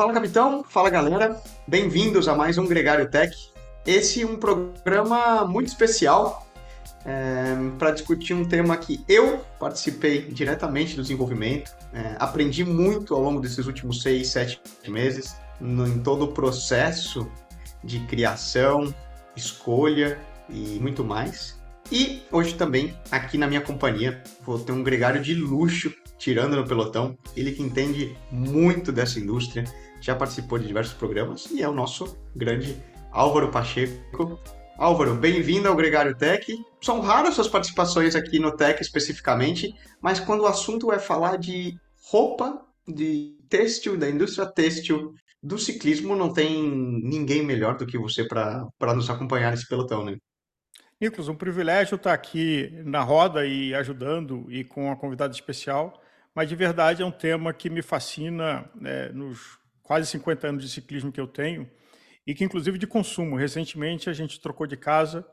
Fala, capitão. Fala, galera. Bem-vindos a mais um Gregário Tech. Esse é um programa muito especial é, para discutir um tema que eu participei diretamente do desenvolvimento, é, aprendi muito ao longo desses últimos seis, sete meses, no, em todo o processo de criação, escolha e muito mais. E hoje também, aqui na minha companhia, vou ter um gregário de luxo tirando no pelotão. Ele que entende muito dessa indústria, já participou de diversos programas e é o nosso grande Álvaro Pacheco. Álvaro, bem-vindo ao Gregário Tech. São raras suas participações aqui no Tech especificamente, mas quando o assunto é falar de roupa, de têxtil, da indústria têxtil, do ciclismo, não tem ninguém melhor do que você para nos acompanhar nesse pelotão, né? Nicolas, um privilégio estar aqui na roda e ajudando e com uma convidada especial mas de verdade é um tema que me fascina né, nos quase 50 anos de ciclismo que eu tenho e que inclusive de consumo. Recentemente a gente trocou de casa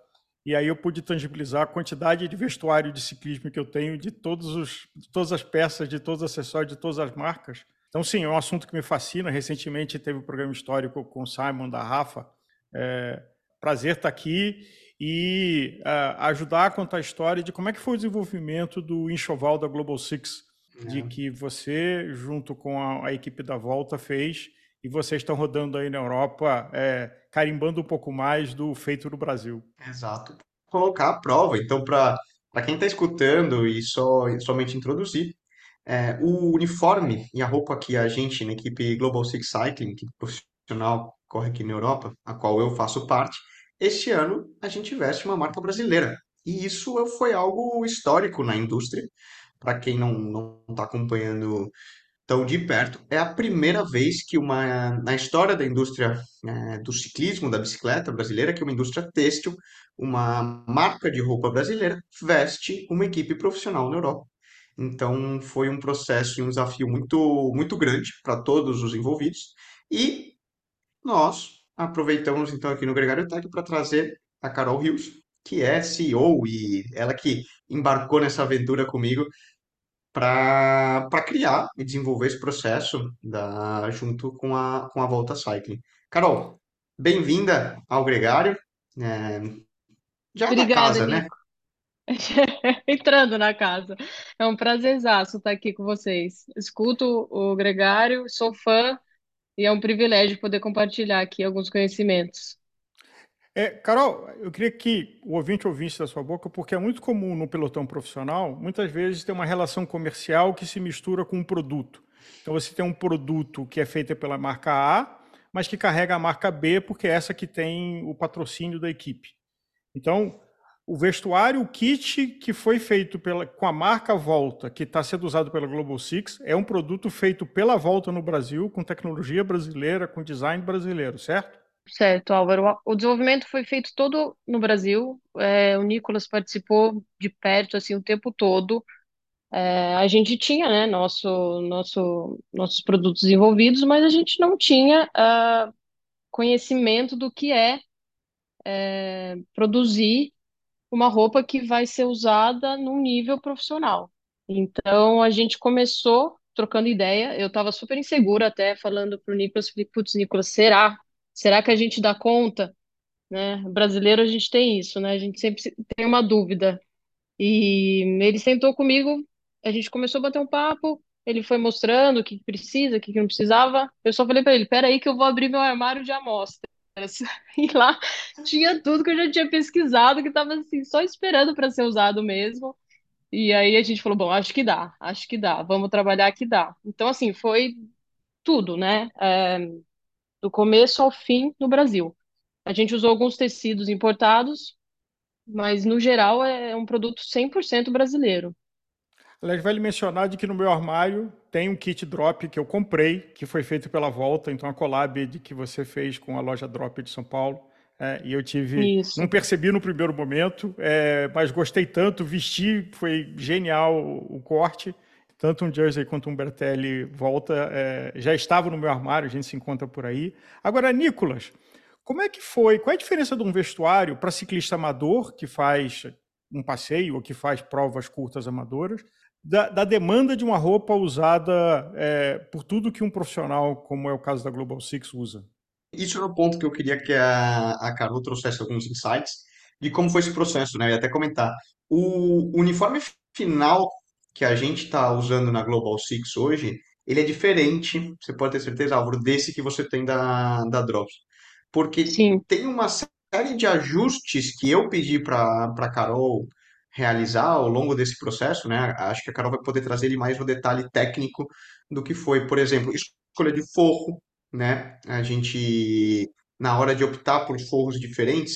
e aí eu pude tangibilizar a quantidade de vestuário de ciclismo que eu tenho de, todos os, de todas as peças, de todos os acessórios, de todas as marcas. Então, sim, é um assunto que me fascina. Recentemente teve um programa histórico com o Simon da Rafa. É, prazer estar aqui e uh, ajudar a contar a história de como é que foi o desenvolvimento do enxoval da Global Six de é. que você, junto com a, a, equipe da Volta, fez e vocês estão rodando aí na Europa, é, carimbando um pouco mais do feito no Brasil. Exato. Colocar a prova. Então, para quem está escutando e só somente introduzir, é, o uniforme e a roupa que a gente, na equipe Global Six Cycling, que profissional corre aqui na Europa, a qual eu faço parte, este ano a gente veste uma marca brasileira. E isso foi algo histórico na indústria, para quem não está acompanhando tão de perto, é a primeira vez que uma na história da indústria é, do ciclismo, da bicicleta brasileira, que uma indústria têxtil, uma marca de roupa brasileira, veste uma equipe profissional na Europa. Então foi um processo e um desafio muito, muito grande para todos os envolvidos. E nós aproveitamos então aqui no Gregário Tech para trazer a Carol Rios, que é CEO e ela que embarcou nessa aventura comigo para criar e desenvolver esse processo da, junto com a, com a Volta Cycling. Carol, bem-vinda ao Gregário. É, já Obrigada, na casa, né? Nico. né? Entrando na casa. É um prazerzaço estar aqui com vocês. Escuto o Gregário, sou fã e é um privilégio poder compartilhar aqui alguns conhecimentos. É, Carol, eu queria que o ouvinte ouvisse da sua boca, porque é muito comum no pelotão profissional, muitas vezes ter uma relação comercial que se mistura com um produto. Então você tem um produto que é feito pela marca A, mas que carrega a marca B, porque é essa que tem o patrocínio da equipe. Então, o vestuário, o kit que foi feito pela, com a marca Volta, que está sendo usado pela Global Six, é um produto feito pela Volta no Brasil, com tecnologia brasileira, com design brasileiro, certo? Certo, Álvaro. O desenvolvimento foi feito todo no Brasil. É, o Nicolas participou de perto assim o tempo todo. É, a gente tinha, né, nosso, nosso, nossos produtos desenvolvidos, mas a gente não tinha uh, conhecimento do que é, é produzir uma roupa que vai ser usada num nível profissional. Então a gente começou trocando ideia. Eu estava super insegura até falando para o Nicolas, falei, putz, Nicolas, será Será que a gente dá conta? Né? Brasileiro a gente tem isso, né? A gente sempre tem uma dúvida. E ele sentou comigo, a gente começou a bater um papo, ele foi mostrando o que precisa, o que não precisava. Eu só falei para ele: peraí, que eu vou abrir meu armário de amostras. E lá tinha tudo que eu já tinha pesquisado, que estava assim, só esperando para ser usado mesmo. E aí a gente falou: bom, acho que dá, acho que dá, vamos trabalhar que dá. Então, assim, foi tudo, né? É, do começo ao fim no Brasil. A gente usou alguns tecidos importados, mas no geral é um produto 100% brasileiro. Aliás, vale mencionar de que no meu armário tem um kit drop que eu comprei, que foi feito pela Volta, então a collab de que você fez com a loja Drop de São Paulo. É, e eu tive. Isso. Não percebi no primeiro momento, é, mas gostei tanto, vesti, foi genial o, o corte tanto um jersey quanto um Bertelli volta, é, já estava no meu armário, a gente se encontra por aí. Agora, Nicolas, como é que foi? Qual é a diferença de um vestuário para ciclista amador que faz um passeio ou que faz provas curtas amadoras, da, da, demanda de uma roupa usada é, por tudo que um profissional, como é o caso da Global Six, usa. Isso é o ponto que eu queria que a, a Carol trouxesse alguns insights de como foi esse processo, né? Eu ia até comentar. O uniforme final que a gente está usando na Global Six hoje, ele é diferente, você pode ter certeza, Álvaro, desse que você tem da, da Drops. Porque Sim. tem uma série de ajustes que eu pedi para a Carol realizar ao longo desse processo, né? Acho que a Carol vai poder trazer ele mais no detalhe técnico do que foi, por exemplo, escolha de forro, né? A gente, na hora de optar por forros diferentes,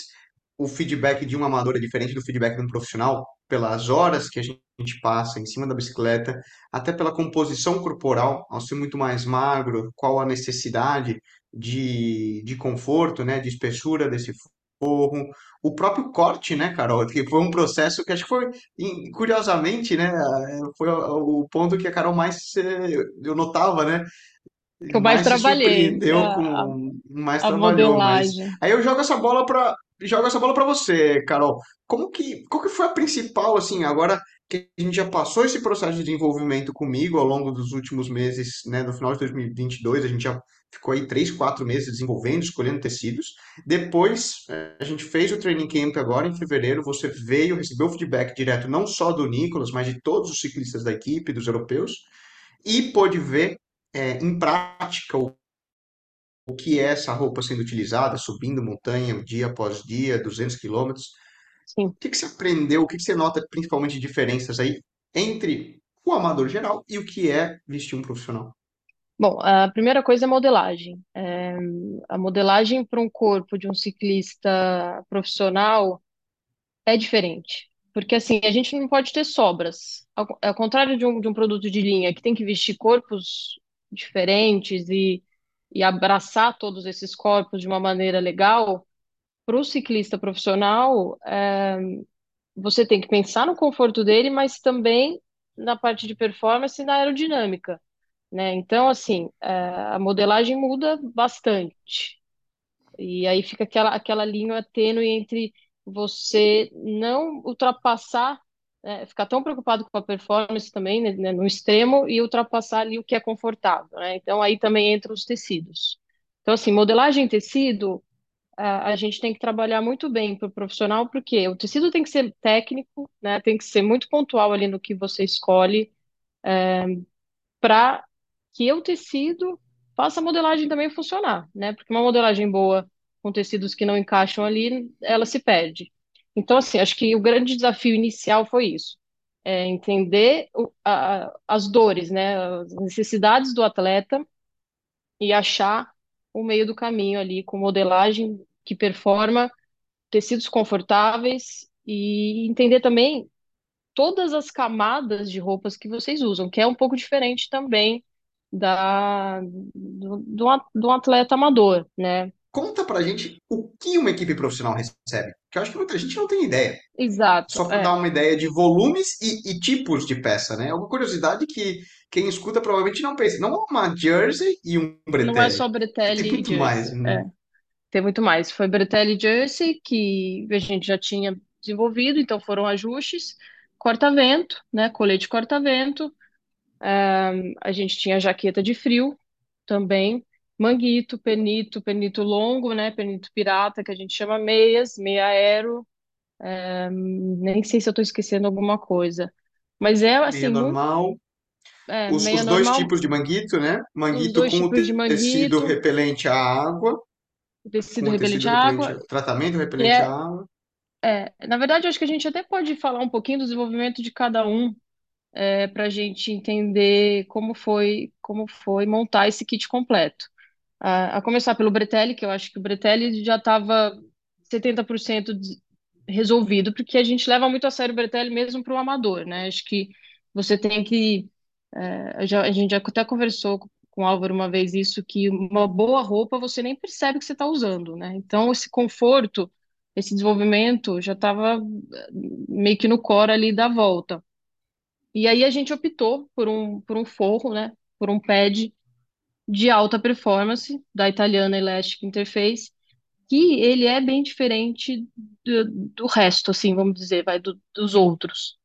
o feedback de um amador é diferente do feedback de um profissional, pelas horas que a gente passa em cima da bicicleta, até pela composição corporal, ao ser muito mais magro, qual a necessidade de, de conforto, né, de espessura desse forro, o próprio corte, né, Carol, que foi um processo que acho que foi, curiosamente, né, foi o ponto que a Carol mais eh, eu notava, né, que eu mais, mais trabalhei, a, com, mais a modelagem. aí eu jogo essa bola para jogo essa bola para você, Carol. Como que qual que foi a principal assim, agora que a gente já passou esse processo de desenvolvimento comigo ao longo dos últimos meses, né, no final de 2022, a gente já ficou aí três, quatro meses desenvolvendo, escolhendo tecidos. Depois, eh, a gente fez o training camp agora em fevereiro, você veio, recebeu o feedback direto não só do Nicolas, mas de todos os ciclistas da equipe, dos europeus, e pôde ver é, em prática o, o que é essa roupa sendo utilizada, subindo montanha dia após dia, 200 quilômetros. O que, que você aprendeu, o que, que você nota principalmente de diferenças aí entre o amador geral e o que é vestir um profissional? Bom, a primeira coisa é modelagem. É, a modelagem para um corpo de um ciclista profissional é diferente. Porque assim, a gente não pode ter sobras. Ao, ao contrário de um, de um produto de linha que tem que vestir corpos diferentes e, e abraçar todos esses corpos de uma maneira legal, para o ciclista profissional, é, você tem que pensar no conforto dele, mas também na parte de performance e na aerodinâmica, né? Então, assim, é, a modelagem muda bastante. E aí fica aquela, aquela linha tênue entre você não ultrapassar, né, ficar tão preocupado com a performance também, né, né, no extremo, e ultrapassar ali o que é confortável, né? Então aí também entram os tecidos. Então, assim, modelagem em tecido, a, a gente tem que trabalhar muito bem para o profissional, porque o tecido tem que ser técnico, né? Tem que ser muito pontual ali no que você escolhe, é, para que o tecido faça a modelagem também funcionar, né? Porque uma modelagem boa com tecidos que não encaixam ali, ela se perde. Então, assim, acho que o grande desafio inicial foi isso. É entender o, a, as dores, né, as necessidades do atleta e achar o meio do caminho ali com modelagem que performa, tecidos confortáveis e entender também todas as camadas de roupas que vocês usam, que é um pouco diferente também da do, do, atleta amador, né? Conta pra gente o que uma equipe profissional recebe, que eu acho que muita gente não tem ideia. Exato, Só para é. dar uma ideia de volumes e, e tipos de peça, né? É uma curiosidade que quem escuta provavelmente não pensa. Não é uma jersey e um Não é bretelle. só bretelle Tem muito mais, né? é. Tem muito mais. Foi bretelle e jersey que a gente já tinha desenvolvido, então foram ajustes. Corta-vento, né? Colete corta-vento. Um, a gente tinha jaqueta de frio também. Manguito, penito, penito longo, né? Penito pirata, que a gente chama meias, meia aero. Um, nem sei se eu estou esquecendo alguma coisa. Mas é Meia assim, muito. normal. É, Os, meia os dois normal, tipos de manguito, né? Manguito dois com o de tecido manguito, repelente à água, com tecido o repelente à repelente, água, tratamento que repelente à é, água. é, na verdade, acho que a gente até pode falar um pouquinho do desenvolvimento de cada um, é, para a gente entender como foi, como foi montar esse kit completo. A, começar pelo Bretelli, que eu acho que o Bretelli já estava 70% de- resolvido, porque a gente leva muito a sério o Bretelli mesmo para o amador, né? Acho que você tem que. é, já- a gente já até conversou com o Álvaro uma vez isso, que uma boa roupa você nem percebe que você está usando, né? Então, esse conforto, esse desenvolvimento já estava meio que no core ali da volta. E aí a gente optou por um, por um forro, né? Por um pad de alta performance da italiana Elastic Interface, que ele é bem diferente do, do resto, assim, vamos dizer, vai do- dos outros.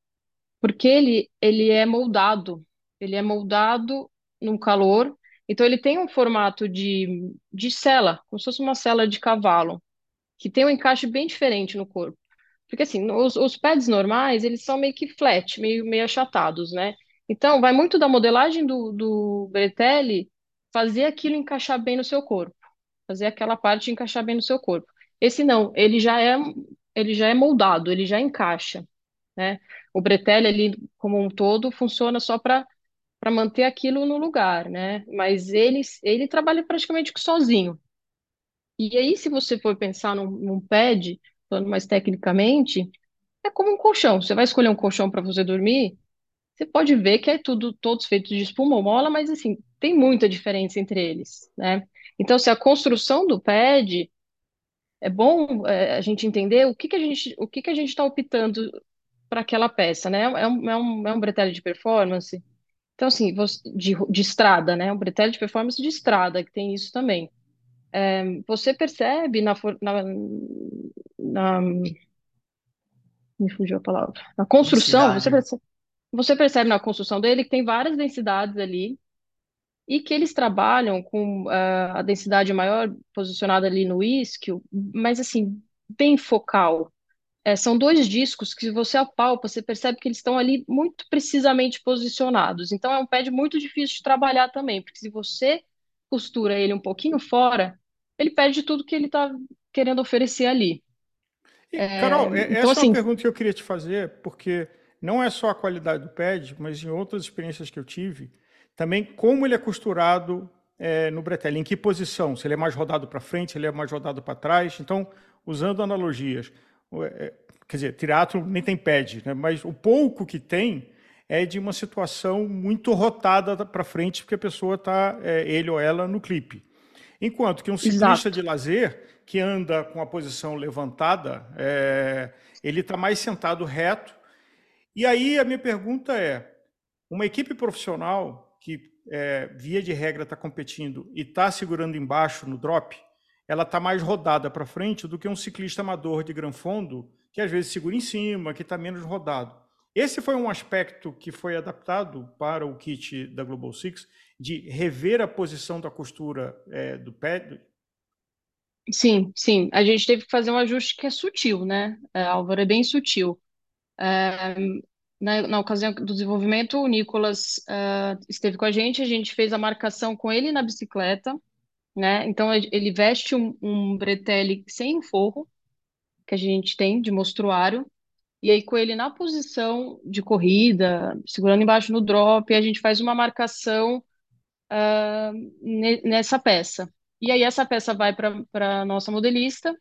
porque ele, ele é moldado. Ele é moldado no calor. Então, ele tem um formato de, de sela, como se fosse uma sela de cavalo, que tem um encaixe bem diferente no corpo. Porque, assim, os, os pads normais, eles são meio que flat, meio, meio achatados, né? Então, vai muito da modelagem do, do Bretelli fazer aquilo encaixar bem no seu corpo. Fazer aquela parte encaixar bem no seu corpo. Esse não, ele já é, ele já é moldado, ele já encaixa né? O Bretelli ali como um todo funciona só para para manter aquilo no lugar, né? Mas ele ele trabalha praticamente sozinho. E aí, se você for pensar num, num pad, falando mais tecnicamente, é como um colchão. Você vai escolher um colchão para você dormir, você pode ver que é tudo todos feitos de espuma ou mola, mas assim, tem muita diferença entre eles, né? Então, se a construção do pad é bom é, a gente entender o que que a gente o que que a gente está optando para aquela peça, né? É um, é um, é um bretelle de performance. Então, assim, você, de, de estrada, né? Um bretelle de performance de estrada, que tem isso também. É, você percebe na, na, na, me fugiu a palavra. Na construção, você percebe, você percebe na construção dele que tem várias densidades ali e que eles trabalham com uh, a densidade maior posicionada ali no isquio, mas assim, bem focal, é, são dois discos que, se você apalpa, você percebe que eles estão ali muito precisamente posicionados. Então, é um pad muito difícil de trabalhar também, porque se você costura ele um pouquinho fora, ele perde tudo que ele está querendo oferecer ali. E, Carol, é, então, essa assim, é uma pergunta que eu queria te fazer, porque não é só a qualidade do pad, mas em outras experiências que eu tive, também como ele é costurado é, no bretelle, em que posição, se ele é mais rodado para frente, se ele é mais rodado para trás. Então, usando analogias, é, quer dizer, teatro nem tem pad, né? mas o pouco que tem é de uma situação muito rotada para frente, porque a pessoa está, é, ele ou ela, no clipe. Enquanto que um ciclista exato. de lazer, que anda com a posição levantada, é, ele está mais sentado reto. E aí a minha pergunta é: uma equipe profissional que, é, via de regra, está competindo e está segurando embaixo no drop, ela está mais rodada para frente do que um ciclista amador de gran fundo, que às vezes segura em cima, que está menos rodado. Esse foi um aspecto que foi adaptado para o kit da Global Six, de rever a posição da costura é, do pé. Sim, sim. A gente teve que fazer um ajuste que é sutil, né, é, Álvaro? É bem sutil. Na, na ocasião do desenvolvimento, o Nicolas é, esteve com a gente, a gente fez a marcação com ele na bicicleta, né? Então ele veste um, um bretelle sem forro que a gente tem de mostruário e aí com ele na posição de corrida, segurando embaixo no drop, a gente faz uma marcação uh, nessa peça. E aí essa peça vai para para nossa modelista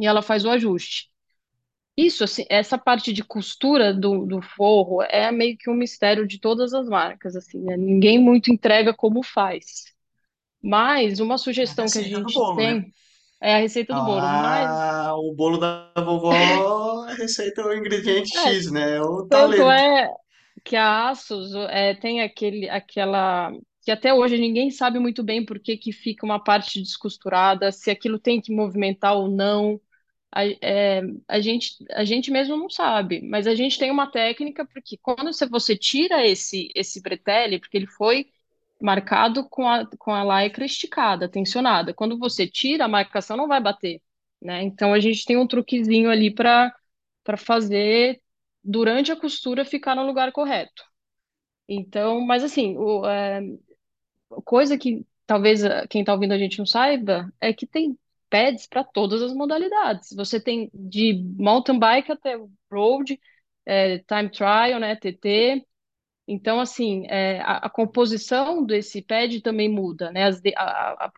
e ela faz o ajuste. Isso, assim, essa parte de costura do, do forro é meio que um mistério de todas as marcas, assim, né? Ninguém muito entrega como faz. Mas uma a sugestão que a receita do gente bolo, né? tem é a receita do bolo. Mas, Ah, o bolo da vovó, a receita é o ingrediente é, X, né? É o tanto talento. é que a Asus é, tem aquele, aquela... que até hoje ninguém sabe muito bem por que que fica uma parte descosturada, se aquilo tem que movimentar ou não. A, é, a gente, a gente mesmo não sabe, mas a gente tem uma técnica porque quando você, você tira esse, esse bretelle, porque ele foi marcado com a, com a lycra esticada, tensionada. Quando você tira, a marcação não vai bater, né? Então a gente tem um truquezinho ali para fazer durante a costura ficar no lugar correto. Então, mas assim, o, é, coisa que talvez quem está ouvindo a gente não saiba é que tem pads para todas as modalidades. Você tem de mountain bike até road, é, time trial, né, TT. Então, assim, é, a, a composição desse pad também muda, né? As de- a- a-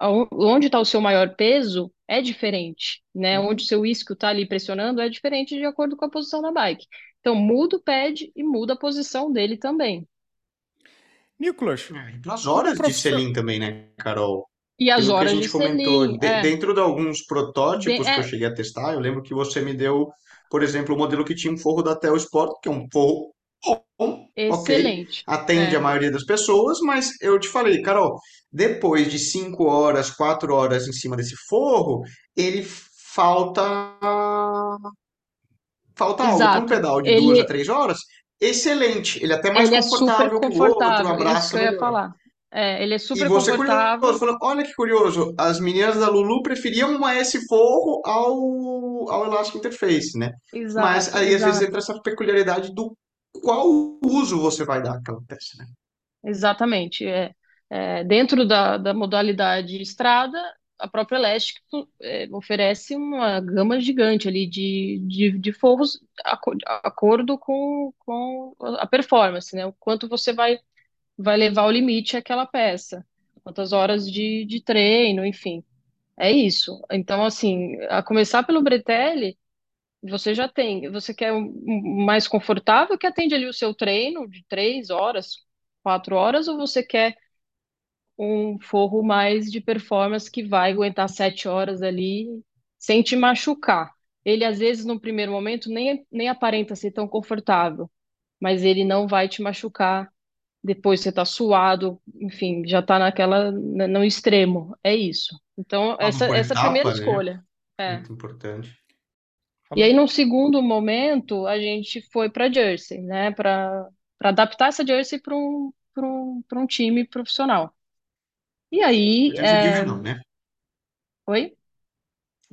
a- onde está o seu maior peso é diferente, né? Onde o seu isquio está ali pressionando é diferente de acordo com a posição da bike. Então, muda o pad e muda a posição dele também. Nicolas, é, como horas de selim também, né, Carol? E as Aquilo que a horas de gente comentou, selim, de- é, dentro de alguns de- protótipos que eu é cheguei a testar, eu lembro que você me deu, por exemplo, o modelo que tinha um forro da Telsport, que é um forro bom, excelente. atende a É, maioria das pessoas, mas eu te falei, Carol, depois de cinco horas, quatro horas em cima desse forro, ele falta falta algo. Para um Exato. pedal de Ele, duas a três horas, excelente. Ele é até mais ele é super confortável que o outro, confortável, isso abraça que eu ia melhor. falar. É, ele é E super você é curioso, confortável, falando, olha que curioso, as meninas da Lulu preferiam uma S Forro ao, ao Elastic Interface, né? Mas exato, aí às vezes entra essa peculiaridade do qual uso você vai dar àquela peça, né? exatamente. É, é, dentro da, da modalidade estrada, a própria Elastic é, oferece uma gama gigante ali de, de, de forros aco- de acordo com, com a performance, né? O quanto você vai, vai levar ao limite aquela peça, quantas horas de, de treino, enfim. É isso. Então, assim, a começar pelo Bretelli, você já tem, você quer um um mais confortável que atende ali o seu treino de três horas, quatro horas, ou você quer um forro mais de performance que vai aguentar sete horas ali sem te machucar. Ele, às vezes, no primeiro momento, nem, nem aparenta ser tão confortável, mas ele não vai te machucar. Depois você tá suado, enfim, já tá naquela, na- no extremo. É isso. Então, Vamos essa, essa é a primeira etapa, né? escolha. É. Muito importante. E aí, num segundo momento, a gente foi para Jersey, né? Para para adaptar essa Jersey para um, para um, para um time profissional. E aí, Jersey de é... verão, né? oi?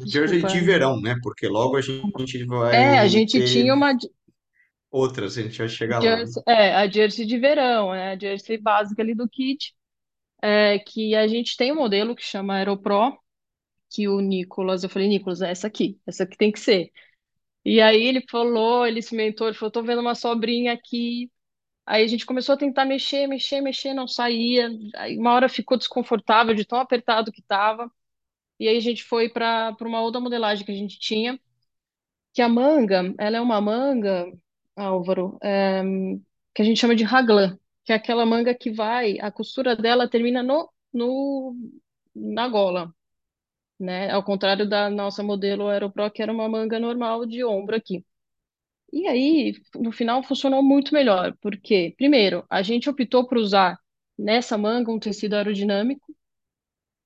Jersey Desculpa. de verão, né? Porque logo a gente É, a vai gente ter tinha uma outras, a gente vai chegar lá, né? Jersey, é, a Jersey de verão, é a Jersey básica ali do kit, é, que a gente tem um modelo que chama Aeropro, que o Nicolas, eu falei, Nicolas, é essa aqui, essa aqui tem que ser. E aí ele falou, ele se mentou, ele falou, tô vendo uma sobrinha aqui. Aí a gente começou a tentar mexer, mexer, mexer, não saía. Aí uma hora ficou desconfortável de tão apertado que tava. E aí a gente foi para uma outra modelagem que a gente tinha, que a manga, ela é uma manga, Álvaro, que a gente chama de raglan, que é aquela manga que vai, a costura dela termina no, no na gola, né? Ao contrário da nossa modelo Aeropro, que era uma manga normal de ombro aqui. E aí, no final, funcionou muito melhor, porque, primeiro, a gente optou por usar nessa manga um tecido aerodinâmico,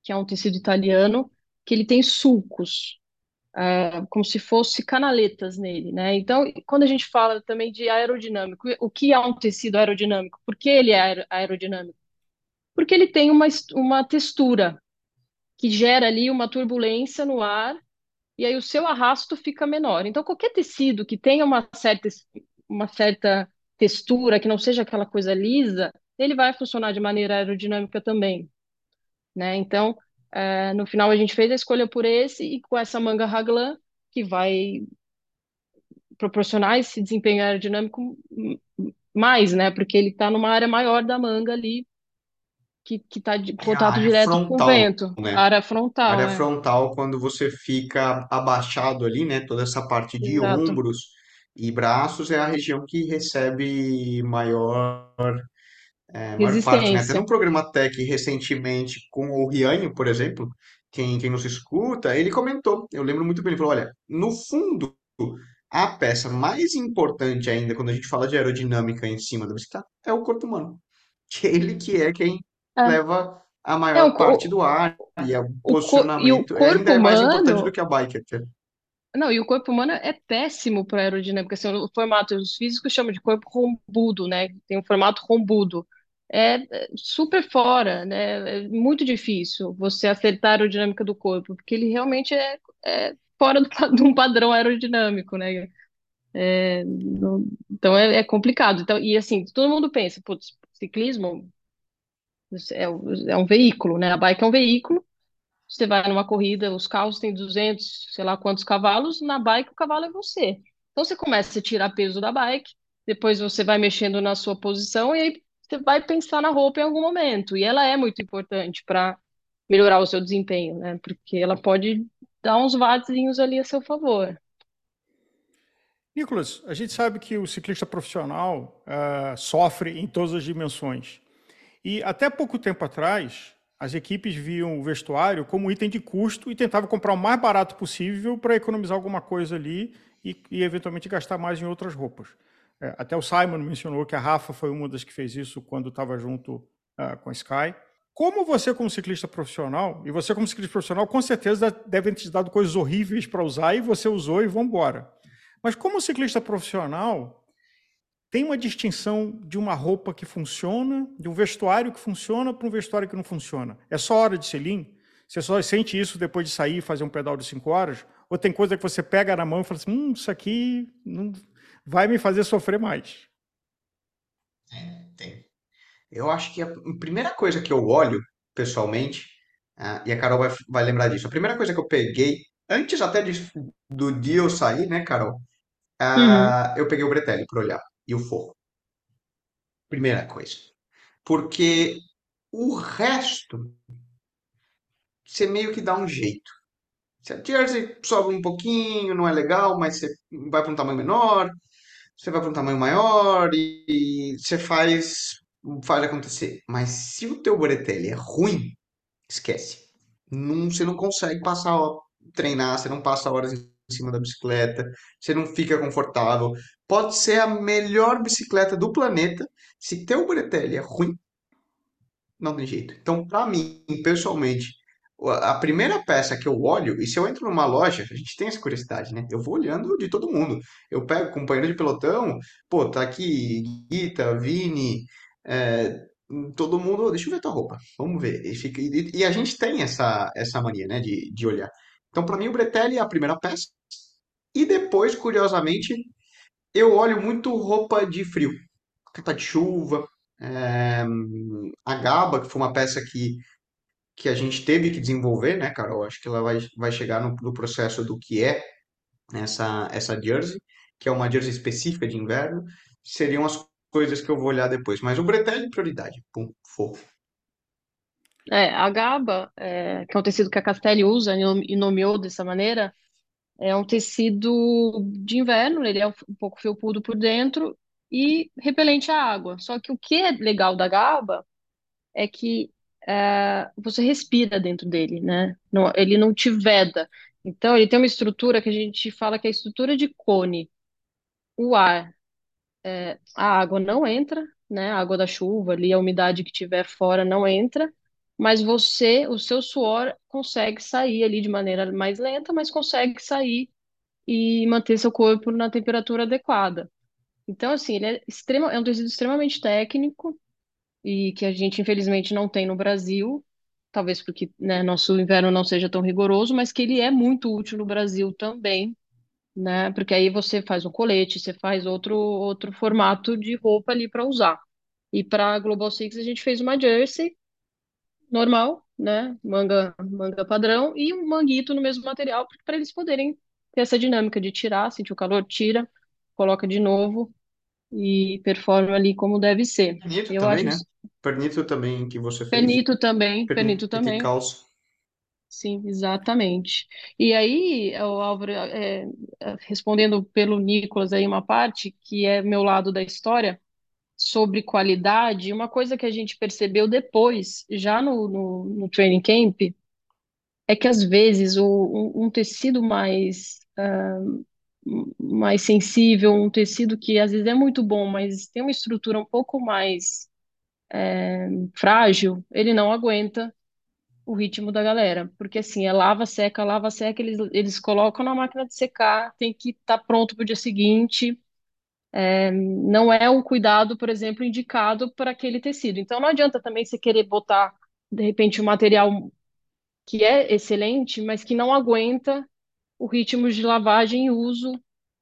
que é um tecido italiano, que ele tem sulcos, ah, como se fosse canaletas nele, né? Então, quando a gente fala também de aerodinâmico, o que é um tecido aerodinâmico? Por que ele é aer- aerodinâmico? Porque ele tem uma, uma textura que gera ali uma turbulência no ar e aí o seu arrasto fica menor. Então, qualquer tecido que tenha uma certa, uma certa textura, que não seja aquela coisa lisa, ele vai funcionar de maneira aerodinâmica também, né? Então, eh, no final a gente fez a escolha por esse e com essa manga raglan, que vai proporcionar esse desempenho aerodinâmico mais, né? Porque ele está numa área maior da manga ali, que está de É contato direto com o frontal, vento. né? Área frontal, Área é. frontal, quando você fica abaixado ali, né? Toda essa parte de Exato. ombros e braços é a região que recebe maior, é, maior parte, né? No programa Tech recentemente com o Rianho, por exemplo, quem, quem nos escuta, ele comentou, eu lembro muito bem, ele falou, olha, no fundo, a peça mais importante ainda quando a gente fala de aerodinâmica em cima da bicicleta é o corpo humano, que é ele que é quem É, leva a é o, maior parte co- do ar e o o, co- e o posicionamento ainda corpo é mais importante do que a bike até. não, e o corpo humano é péssimo para aerodinâmica, assim, o formato, os físicos chamam de corpo rombudo, né? Tem um formato rombudo. É é super fora, né? É muito difícil você acertar a aerodinâmica do corpo, porque ele realmente é, é fora do, de um padrão aerodinâmico, né? É, não- então é, é complicado. Então, e assim, todo mundo pensa, putz, ciclismo é, é um veículo, né? A bike é um veículo, Você vai numa corrida, os carros têm 200, sei lá quantos cavalos, na bike o cavalo é você. Então você começa a tirar peso da bike, depois você vai mexendo na sua posição e aí você vai pensar na roupa em algum momento. E ela é muito importante para melhorar o seu desempenho, né? Porque ela pode dar uns watts ali a seu favor. Nicolas, a gente sabe que o ciclista profissional uh, sofre em todas as dimensões. E até pouco tempo atrás, as equipes viam o vestuário como item de custo e tentavam comprar o mais barato possível para economizar alguma coisa ali e, e, eventualmente gastar mais em outras roupas. É, até o Simon mencionou que a Rafa foi uma das que fez isso quando estava junto uh, com a Sky. Como você, como ciclista profissional, e você como ciclista profissional, com certeza devem te dado coisas horríveis para usar e você usou e vamos embora. Mas como ciclista profissional, tem uma distinção de uma roupa que funciona, de um vestuário que funciona para um vestuário que não funciona. É só hora de selim? Você só sente isso depois de sair e fazer um pedal de cinco horas? Ou tem coisa que você pega na mão e fala assim, hum, isso aqui não vai me fazer sofrer mais? É, tem. Eu acho que a primeira coisa que eu olho, pessoalmente, ah, e a Carol vai, vai lembrar disso, a primeira coisa que eu peguei, antes até de- do dia eu sair, né, Carol? Uhum. Ah, eu peguei o Bretelli para olhar e o forro. Primeira coisa. Porque o resto, você meio que dá um jeito. Se a jersey sobe um pouquinho, não é legal, mas você vai para um tamanho menor, você vai para um tamanho maior e, você faz, faz acontecer. Mas se o teu Bretelli é ruim, esquece. Não, você não consegue passar, treinar, você não passa horas em cima da bicicleta, você não fica confortável. Pode ser a melhor bicicleta do planeta, se teu Bretelli é ruim, não tem jeito. Então, para mim, pessoalmente, a primeira peça que eu olho, e se eu entro numa loja, a gente tem essa curiosidade, né? Eu vou olhando de todo mundo. Eu pego companheiro de pelotão, pô, tá aqui Guita, Vini, é, todo mundo, "Oh, deixa eu ver tua roupa, vamos ver. E, fica- e- e a gente tem essa, essa mania, né, de, de olhar. Então, para mim, o Bretelli é a primeira peça. E depois, curiosamente, eu olho muito roupa de frio, capa de chuva, é, a Gaba, que foi uma peça que que a gente teve que desenvolver, né, Carol? Acho que ela vai, vai chegar no, no processo do que é essa, essa jersey, que é uma jersey específica de inverno, seriam as coisas que eu vou olhar depois. Mas o Bretel é prioridade. Pum, fofo. É, a GABA, é, que é um tecido que a Castelli usa e nomeou dessa maneira, é um tecido de inverno, ele é um pouco felpudo por dentro e repelente à água. Só que o que é legal da GABA é que é, você respira dentro dele, né? Não- ele não te veda. Então, ele tem uma estrutura que a gente fala que é a estrutura de cone. O ar, a água não entra, né? A água da chuva ali, a umidade que tiver fora não entra, mas você, o seu suor consegue sair ali de maneira mais lenta, mas consegue sair e manter seu corpo na temperatura adequada. Então, assim, ele é extrema, é um tecido extremamente técnico e que a gente infelizmente não tem no Brasil, talvez porque, né, nosso inverno não seja tão rigoroso, mas que ele é muito útil no Brasil também, né? Porque aí você faz um colete, você faz outro outro formato de roupa ali para usar. E para a Global Six a gente fez uma jersey normal, né? Manga manga padrão e um manguito no mesmo material para eles poderem ter essa dinâmica de tirar, sentir o calor, tira, coloca de novo e performa ali como deve ser. Pernito Eu também, acho né? Pernito também que você fez. Pernito também, Pernito Pernito também. calça. Sim, exatamente. E aí, o Álvaro, é, respondendo pelo Nicolas aí uma parte, que é meu lado da história, sobre qualidade, uma coisa que a gente percebeu depois, já no, no, no training camp, é que às vezes o, um, um tecido mais, ah, mais sensível, um tecido que às vezes é muito bom, mas tem uma estrutura um pouco mais frágil, ele não aguenta o ritmo da galera. Porque assim, é lava, seca, lava, seca, eles, eles colocam na máquina de secar, tem que estar pronto para o dia seguinte. É, não é um cuidado, por exemplo, indicado para aquele tecido. Então não adianta também você querer botar, de repente, um material que é excelente, mas que não aguenta o ritmo de lavagem e uso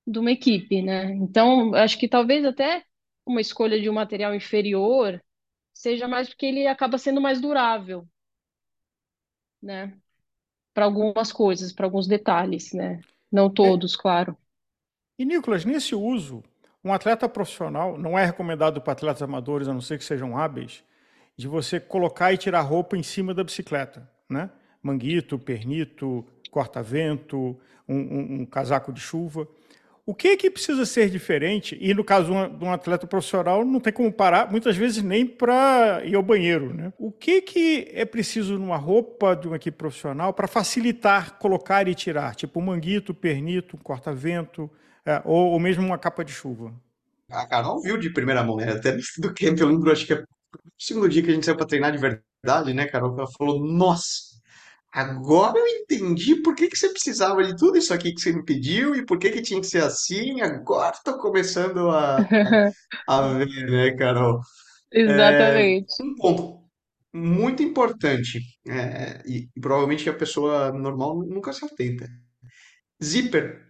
de uma equipe, né? Então, acho que talvez até uma escolha de um material inferior seja mais porque ele acaba sendo mais durável, né? para algumas coisas, para alguns detalhes, né? Não É, todos, claro. e, Nicolas, nesse uso, um atleta profissional, não é recomendado para atletas amadores, a não ser que sejam hábeis, de você colocar e tirar roupa em cima da bicicleta, né? Manguito, pernito, corta-vento, um, um, um casaco de chuva. O que é que precisa ser diferente? E no caso de um, um atleta profissional, não tem como parar, muitas vezes nem para ir ao banheiro. Né? O que, que é preciso numa roupa de uma equipe profissional para facilitar colocar e tirar? Tipo um manguito, pernito, um corta-vento, é, ou, ou mesmo uma capa de chuva. A Carol viu de primeira mão, né? Até do camp, eu lembro, acho que é o segundo dia que a gente saiu para treinar de verdade, né, Carol? Ela falou, nossa, agora eu entendi por que que você precisava de tudo isso aqui que você me pediu e por que que tinha que ser assim. Agora estou começando a, a ver, né, Carol? É, Exatamente. um ponto muito importante, é, e, provavelmente a pessoa normal nunca se atenta. Zíper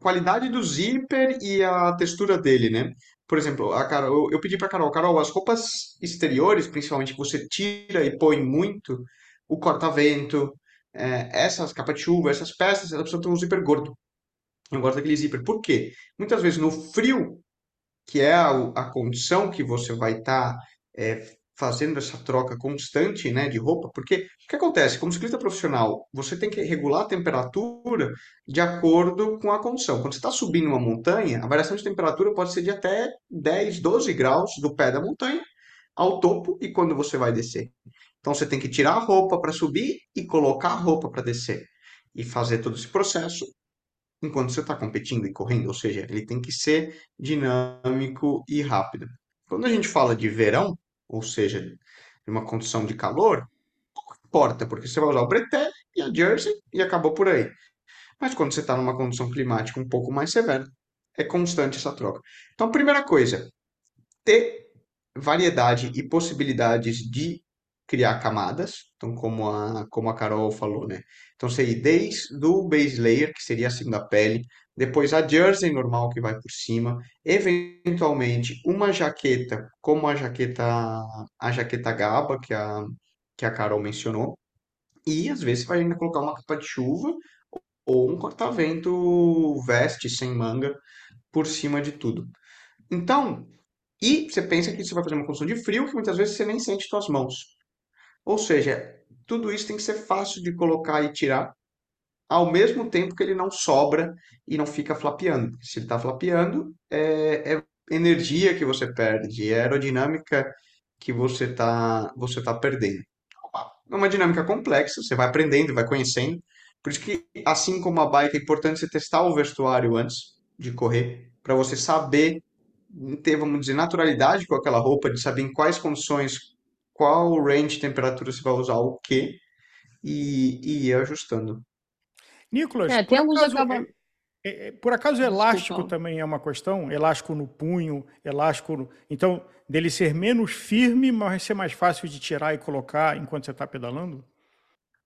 qualidade do zíper e a textura dele, né? Por exemplo, a Carol, eu, eu pedi para Carol, Carol, as roupas exteriores, principalmente que você tira e põe muito, o corta-vento, é, essas capas de chuva, essas peças, elas precisam ter um zíper gordo. Eu gosto daquele zíper. Por quê? Muitas vezes no frio que é a, a condição que você vai estar fazendo essa troca constante, né, de roupa, porque o que acontece? Como ciclista profissional, você tem que regular a temperatura de acordo com a condição. Quando você está subindo uma montanha, a variação de temperatura pode ser de até 10, 12 graus do pé da montanha ao topo e quando você vai descer. Então você tem que tirar a roupa para subir e colocar a roupa para descer. E fazer todo esse processo enquanto você está competindo e correndo, ou seja, ele tem que ser dinâmico e rápido. Quando a gente fala de verão, ou seja, de uma condição de calor, pouco importa, porque você vai usar o breté e a jersey e acabou por aí. Mas quando você está numa condição climática um pouco mais severa, é constante essa troca. Então, primeira coisa, ter variedade e possibilidades de criar camadas, então como a, como a Carol falou, né? Então seria desde do base layer, que seria a segunda pele, depois a jersey normal que vai por cima, eventualmente uma jaqueta, como a jaqueta a jaqueta Gaba que a que a Carol mencionou, e às vezes vai ainda colocar uma capa de chuva ou um corta-vento veste sem manga por cima de tudo. Então, e você pensa que você vai fazer uma construção de frio que muitas vezes você nem sente suas mãos. Ou seja, tudo isso tem que ser fácil de colocar e tirar, ao mesmo tempo que ele não sobra e não fica flapeando. Se ele está flapeando, é, é energia que você perde, é aerodinâmica que você está você tá perdendo. É uma dinâmica complexa, você vai aprendendo, vai conhecendo. Por isso que, assim como a bike, é importante você testar o vestuário antes de correr, para você saber ter, vamos dizer, naturalidade com aquela roupa, de saber em quais condições qual range de temperatura você vai usar o quê e, e ir ajustando. Nicolas, É, por acaso, acaba... é- é- por acaso elástico Desculpa. também é uma questão? Elástico no punho, elástico no... Então, dele ser menos firme, mas ser mais fácil de tirar e colocar enquanto você está pedalando?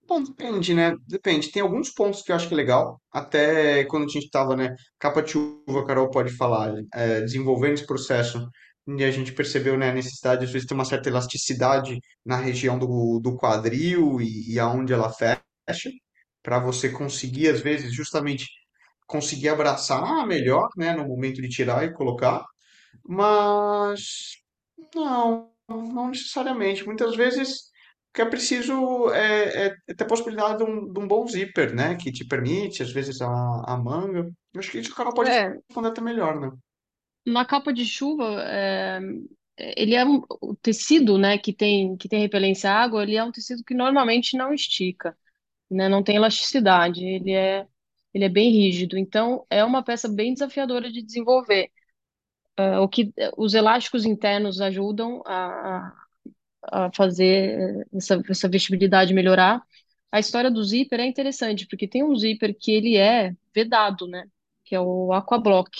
Bom, depende, né? Depende. Tem alguns pontos que eu acho que é legal. Até quando a gente estava, né? Capa de chuva, a Carol pode falar, é, desenvolvendo esse processo, e a gente percebeu, né, a necessidade, às vezes, ter uma certa elasticidade na região do, do quadril e, e aonde ela fecha, para você conseguir, às vezes, justamente conseguir abraçar melhor, né, no momento de tirar e colocar. Mas não, não necessariamente. Muitas vezes o que é preciso é, é- é ter a possibilidade de um, de um bom zíper, né? Que te permite, às vezes, a, a manga. Eu acho que isso o cara pode É, responder até melhor, né? Na capa de chuva, é, ele é um, o tecido, né, que tem que tem repelência à água, ele é um tecido que normalmente não estica, né, não tem elasticidade, ele é ele é bem rígido, então é uma peça bem desafiadora de desenvolver. É, o que os elásticos internos ajudam a, a fazer essa, essa vestibilidade melhorar. A história do zíper é interessante, porque tem um zíper que ele é vedado, né? Que é o Aquablock.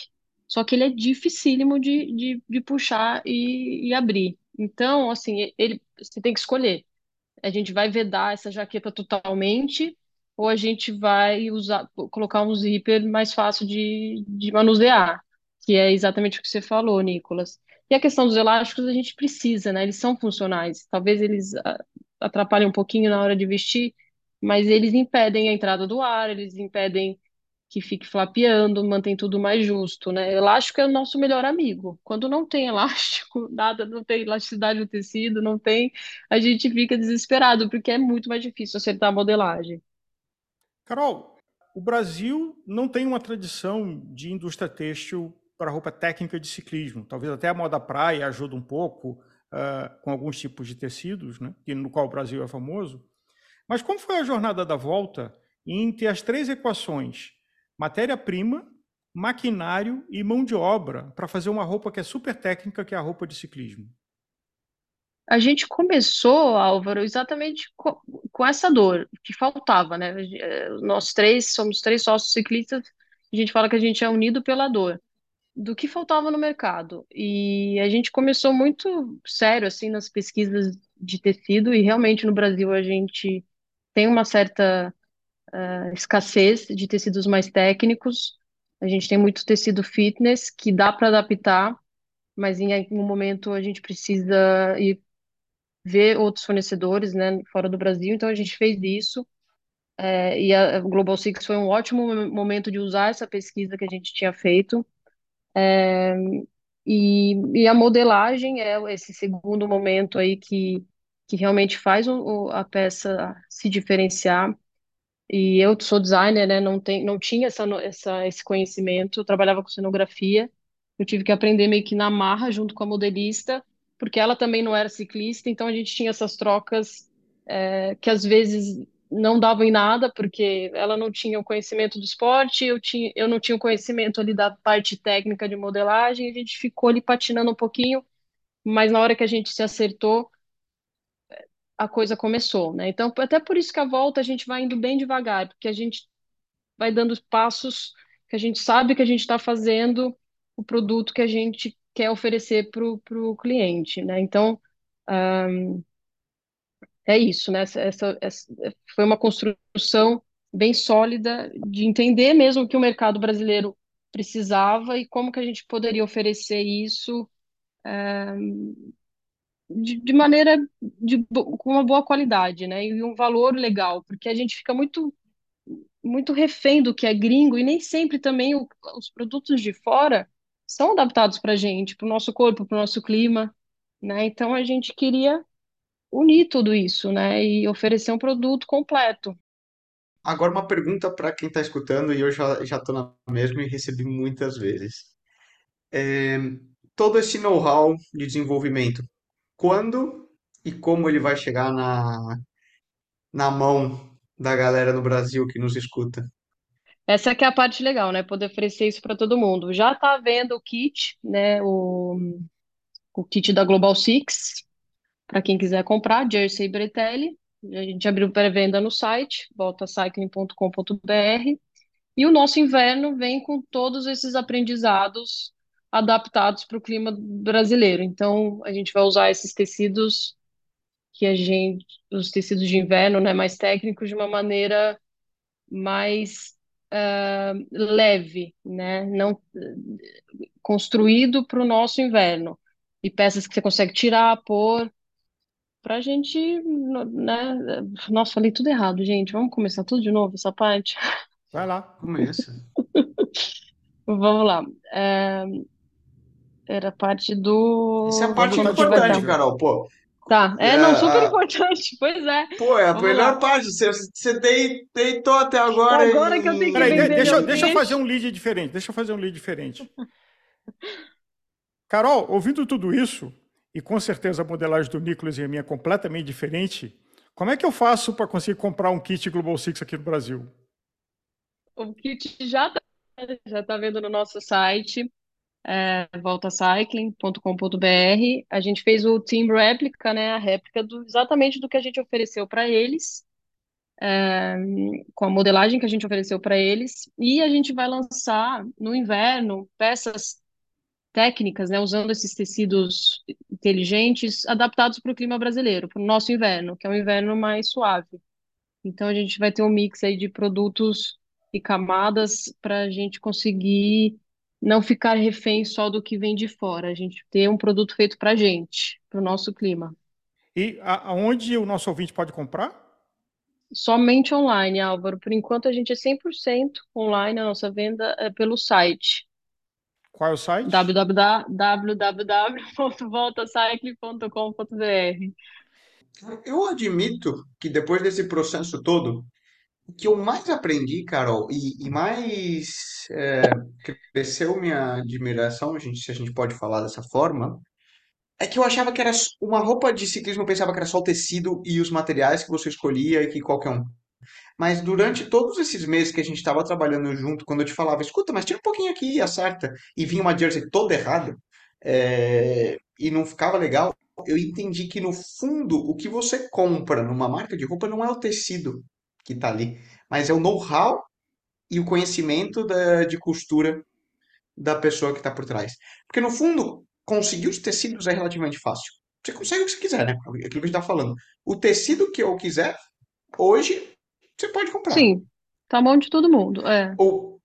Só que ele é dificílimo de, de, de puxar e, e abrir. Então, assim, ele, você tem que escolher a gente vai vedar essa jaqueta totalmente ou a gente vai usar, colocar um zíper mais fácil de, de manusear, que é exatamente o que você falou, Nicolas. E a questão dos elásticos a gente precisa, né? Eles são funcionais. Talvez eles ah, atrapalhem um pouquinho na hora de vestir, mas eles impedem a entrada do ar, eles impedem que fique flapeando, mantém tudo mais justo, né? Elástico é o nosso melhor amigo. Quando não tem elástico, nada, não tem elasticidade no tecido, não tem, a gente fica desesperado, porque é muito mais difícil acertar a modelagem. Carol, o Brasil não tem uma tradição de indústria têxtil para roupa técnica de ciclismo. Talvez até a moda praia ajude um pouco ah, com alguns tipos de tecidos, né, no qual o Brasil é famoso. Mas como foi a jornada da volta em ter as três equações, matéria-prima, maquinário e mão de obra, para fazer uma roupa que é super técnica, que é a roupa de ciclismo? A gente começou, Álvaro, exatamente co- com, essa dor que faltava, né? Eh, Nós três somos três sócios ciclistas, a gente fala que a gente é unido pela dor, do que faltava no mercado. E a gente começou muito sério, assim, nas pesquisas de tecido, e realmente no Brasil a gente tem uma certa eh, escassez de tecidos mais técnicos. A gente tem muito tecido fitness que dá para adaptar, mas em algum momento a gente precisa ir ver outros fornecedores, né, fora do Brasil. Então a gente fez isso. é, e a Global Six foi um ótimo mo- momento de usar essa pesquisa que a gente tinha feito. E, e a modelagem é esse segundo momento aí que, que realmente faz o- a peça se diferenciar. E eu sou designer, né? Não tem, não tinha essa, essa, esse conhecimento. Eu trabalhava com cenografia. Eu tive que aprender meio que na marra junto com a modelista, porque ela também não era ciclista. Então a gente tinha essas trocas é, que às vezes não davam em nada, porque ela não tinha o conhecimento do esporte, eu tinha, eu não tinha o conhecimento ali da parte técnica de modelagem. A gente ficou ali patinando um pouquinho, mas na hora que a gente se acertou a coisa começou, né? Então, até por isso que a volta a gente vai indo bem devagar, porque a gente vai dando passos que a gente sabe que a gente está fazendo o produto que a gente quer oferecer para o cliente, né? Então, ah, é isso, né? Essa, essa, essa foi uma construção bem sólida de entender mesmo o que o mercado brasileiro precisava e como que a gente poderia oferecer isso de, de maneira de, com uma boa qualidade, né? E um valor legal, porque a gente fica muito muito refém do que é gringo e nem sempre também o- os produtos de fora são adaptados para a gente, para o nosso corpo, para o nosso clima, né? Então a gente queria unir tudo isso, né? E oferecer um produto completo. Agora uma pergunta para quem está escutando e eu já já estou na mesma e recebi muitas vezes. É, todo esse know-how de desenvolvimento, quando e como ele vai chegar na, na mão da galera no Brasil que nos escuta? Essa que é a parte legal, né? Poder oferecer isso para todo mundo. Já está vendo o kit, né? O, o kit da Global Six, para quem quiser comprar, Jersey e Bretelli. A gente abriu pré-venda no site, voltacycling.com.br. E o nosso inverno vem com todos esses aprendizados adaptados para o clima brasileiro. Então, a gente vai usar esses tecidos que a gente, os tecidos de inverno, né, mais técnicos, de uma maneira mais ah, leve, né, não construído para o nosso inverno. E peças que você consegue tirar, pôr, para a gente, né? Nossa, falei tudo errado, gente. Vamos começar tudo de novo, essa parte? Vai lá. Começa. Vamos lá. É, Era parte Essa é a do. parte importante. Carol. Pô, Tá. é É, não, super a, importante. Pois é. pô, é a Vamos melhor lá. parte. Você, você dei- deitou até É agora agora que eu tenho que Peraí, de- deixa, deixa eu fazer um lead diferente. Deixa eu fazer um lead diferente. Carol, ouvindo tudo isso, e com certeza a modelagem do Nicolas e a minha é completamente diferente, como é que eu faço para conseguir comprar um kit Global Six aqui no Brasil? O kit já tá, já tá vendo no nosso site, é, voltacycling.com.br. A gente fez o Team Réplica, né? A réplica do, exatamente do que a gente ofereceu para eles. é, com a modelagem que a gente ofereceu para eles, e a gente vai lançar no inverno peças técnicas, né, usando esses tecidos inteligentes adaptados para o clima brasileiro, para o nosso inverno, que é um inverno mais suave. Então a gente vai ter um mix aí de produtos e camadas para a gente conseguir não ficar refém só do que vem de fora, a gente ter um produto feito para a gente, para o nosso clima. E aonde o nosso ouvinte pode comprar? Somente online, Álvaro. Por enquanto a gente é 100% online, a nossa venda é pelo site Qual é o site? www.voltacycle.com.br. eu admito que depois desse processo todo, o que eu mais aprendi, Carol, e, e mais é, cresceu minha admiração, gente, se a gente pode falar dessa forma, é que eu achava que era uma roupa de ciclismo, eu pensava que era só o tecido e os materiais que você escolhia e que qualquer um. Mas durante todos esses meses que a gente estava trabalhando junto, quando eu te falava, escuta, mas tira um pouquinho aqui e acerta, e vinha uma jersey toda errada, é, e não ficava legal, eu entendi que no fundo o que você compra numa marca de roupa não é o tecido que está ali, mas é o know-how e o conhecimento da, de costura da pessoa que está por trás. Porque no fundo, conseguir os tecidos é relativamente fácil. Você consegue o que você quiser, né? Aquilo que a gente está falando. O tecido que eu quiser, hoje, você pode comprar. Sim, tá mão de todo mundo. É. Ou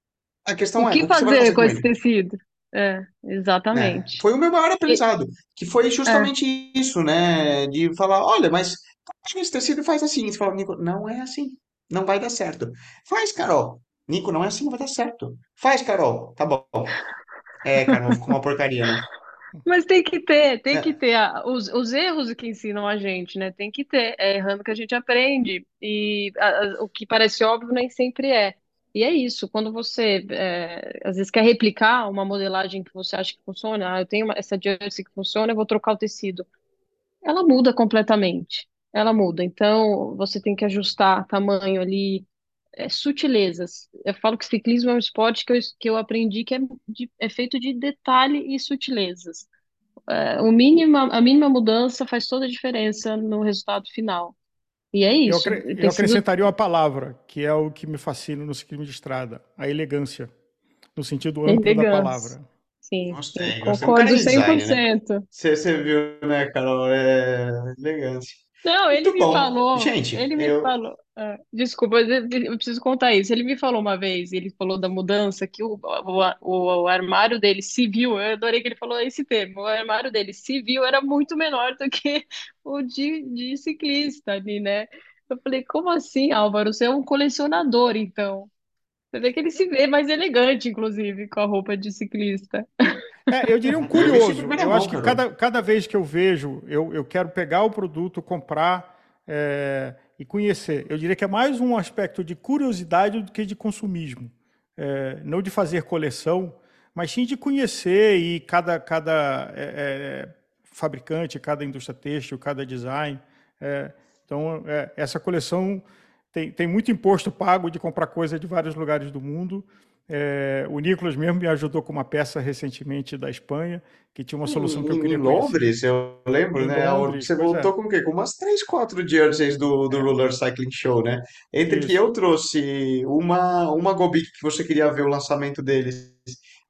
a O questão é, que o que fazer fazer com esse tecido? É, exatamente. Foi o meu maior E- aprendizado, que foi é. justamente isso, né? De falar, olha, mas esse tecido faz assim. Você fala, Nico, não é assim, não vai dar certo. Faz, Carol. Nico, não é assim, não vai dar certo. Faz, Carol. Tá bom. É, cara, ficou uma porcaria, né? Mas tem que ter, tem que É, ter a- os, os erros que ensinam a gente, né? Tem que ter. É errando que a gente aprende. E a- a- o que parece óbvio nem sempre é. E é isso, quando você é, às vezes quer replicar uma modelagem que você acha que funciona, ah, eu tenho uma- essa jersey que funciona, eu vou trocar o tecido. Ela muda completamente. Ela muda. Então, você tem que ajustar tamanho ali, é, sutilezas. Eu falo que ciclismo é um esporte que eu, que eu aprendi que é, de- é feito de detalhe e sutilezas. É, o mínima, a mínima mudança faz toda a diferença no resultado final. E é Eu, isso. eu Tem sido acrescentaria uma palavra, que é o que me fascina no ciclismo de estrada, a elegância, no sentido amplo da elegância. palavra. Sim, sim, gostei, gostei. Um cara concordo de design, né? 100%. Você, você viu, né, Carol? É elegância. Não, ele Muito me bom. falou, Gente, ele me eu. falou, ah, desculpa, eu preciso contar isso. Ele me falou uma vez, ele falou da mudança, que o, o, o armário dele civil, eu adorei que ele falou esse termo, o armário dele civil era muito menor do que o de, de ciclista ali, né? Eu falei, como assim, Álvaro? Você é um colecionador, então. Você vê que ele se vê mais elegante, inclusive, com a roupa de ciclista. É, eu diria um Eu curioso. Eu mão, acho que cada, cada vez que eu vejo, eu, eu quero pegar o produto, comprar é, e conhecer. Eu diria que é mais um aspecto de curiosidade do que de consumismo. É, não de fazer coleção, mas sim de conhecer e cada, cada é, é, fabricante, cada indústria têxtil, cada design. é, então, é, essa coleção tem, tem muito imposto pago de comprar coisa de vários lugares do mundo. É, o Nicolas mesmo me ajudou com uma peça recentemente da Espanha, que tinha uma solução que eu Em, em queria conhecer. Londres, eu lembro, Em né? que Londres, Você é. voltou com o quê? Com umas três, quatro jerseys do, do Roller Cycling Show, né? Entre que Isso. eu trouxe uma, uma Gobic que você queria ver o lançamento deles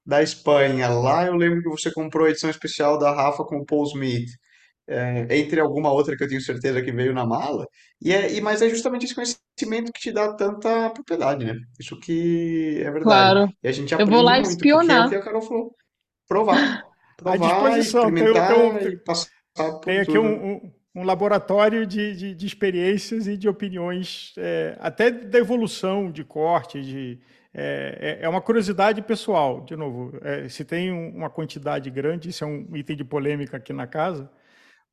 da Espanha. Lá eu lembro que você comprou a edição especial da Rafa com o Paul Smith. É, entre alguma outra que eu tenho certeza que veio na mala. E é, e, mas é justamente esse conhecimento que te dá tanta propriedade, né? Isso que é verdade. Claro, E a gente eu vou aprende lá muito, porque é o espionar. que a Carol falou. Provar. À Provar, disposição. Tem, tem, experimentar passar por tem aqui tudo. um, um- um laboratório de, de- de experiências e de opiniões, é, até da evolução de corte, de, é, é- é uma curiosidade pessoal. De novo, é, se tem um- uma quantidade grande, isso é um item de polêmica aqui na casa,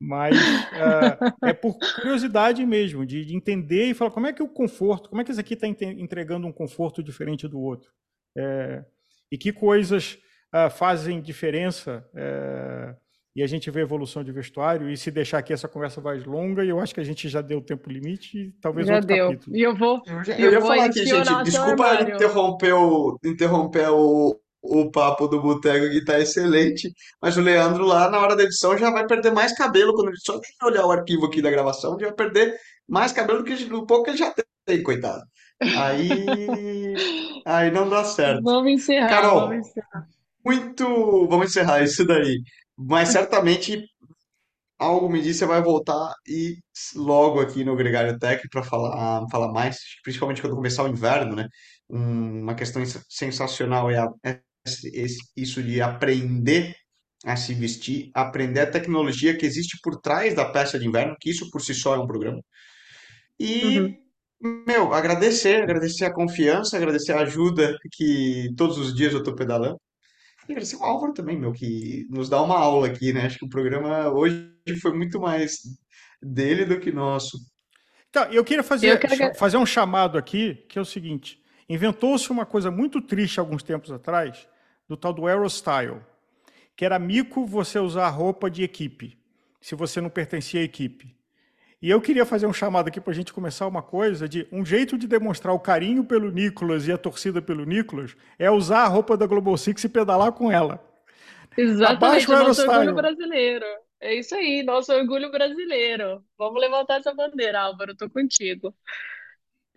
mas ah, é por curiosidade mesmo, de, de entender e falar como é que o conforto, como é que esse aqui está entregando um conforto diferente do outro. É, e que coisas ah, fazem diferença. é, e a gente vê a evolução de vestuário. E se deixar aqui, essa conversa vai longa. E eu acho que a gente já deu tempo limite. E talvez Já outro deu. capítulo. E eu vou, Eu, já- e eu eu ia vou falar aqui, gente, desculpa armário. interromper o, interromper o, o papo do Boteco que tá excelente, mas o Leandro lá na hora da edição já vai perder mais cabelo quando ele só olhar o arquivo aqui da gravação, já vai perder mais cabelo do que do pouco que ele já tem, coitado. Aí, aí não dá certo. Vamos encerrar, Carol, vamos encerrar. muito, vamos encerrar isso daí. Mas certamente algo me diz você vai voltar e logo aqui no Gregário Tech para falar, falar mais, principalmente quando começar o inverno, né? Um- Uma questão sens- sensacional é, a- é isso de aprender a se vestir, aprender a tecnologia que existe por trás da peça de inverno, que isso por si só é um programa. Uhum. E, meu, agradecer, agradecer a confiança, agradecer a ajuda que todos os dias eu estou pedalando. E agradecer o Álvaro também, meu, que nos dá uma aula aqui, né? Acho que o programa hoje foi muito mais dele do que nosso. Então, eu queria Eu fazer, quero. cha- fazer um chamado aqui, que é o seguinte: inventou-se uma coisa muito triste alguns tempos atrás, do tal do Aerostyle, que era mico você usar roupa de equipe, se você não pertencia à equipe. E eu queria fazer um chamado aqui para a gente começar uma coisa de um jeito de demonstrar o carinho pelo Nicolas e a torcida pelo Nicolas é usar a roupa da Global Six e pedalar com ela. Exatamente, o nosso orgulho brasileiro. É isso aí, nosso orgulho brasileiro. Vamos levantar essa bandeira, Álvaro, tô contigo.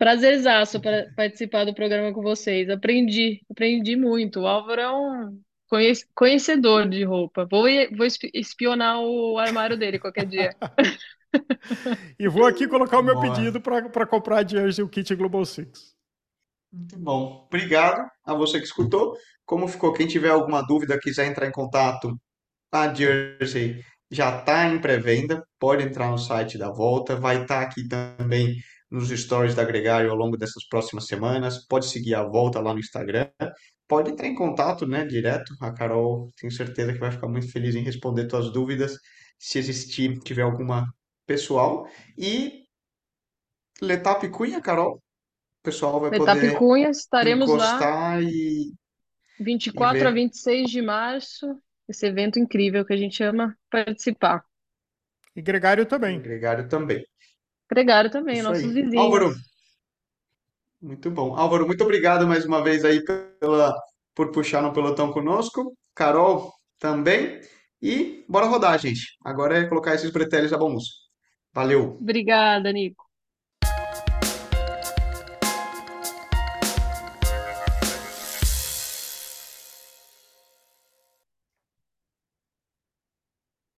Prazerzaço para participar do programa com vocês. Aprendi, aprendi muito. O Álvaro é um conhec- conhecedor de roupa. Vou, vou espi- espionar o armário dele qualquer dia. E vou aqui colocar o meu Boa. pedido para comprar a jersey, o kit Global Six. Muito bom. Obrigado a você que escutou. Como ficou? Quem tiver alguma dúvida, quiser entrar em contato, a Jersey já está em pré-venda. Pode entrar no site da Volta. Vai estar aqui também nos stories da Gregário ao longo dessas próximas semanas. Pode seguir a Volta lá no Instagram. Pode entrar em contato, né, direto. A Carol, tenho certeza que vai ficar muito feliz em responder suas dúvidas, se existir, tiver alguma pessoal. E Letap Cunha, Carol, o pessoal vai Etapa poder Cunha, estaremos lá e, e 24 a ver. 26 de março. Esse evento incrível que a gente ama participar. E Gregário também. Gregário também. Pregaram também, Isso nossos aí. vizinhos. Álvaro, muito bom. Álvaro, muito obrigado mais uma vez aí pela, por puxar no pelotão conosco. Carol também. E bora rodar, gente. Agora é colocar esses bretélios à bom uso. Valeu! Obrigada, Nico.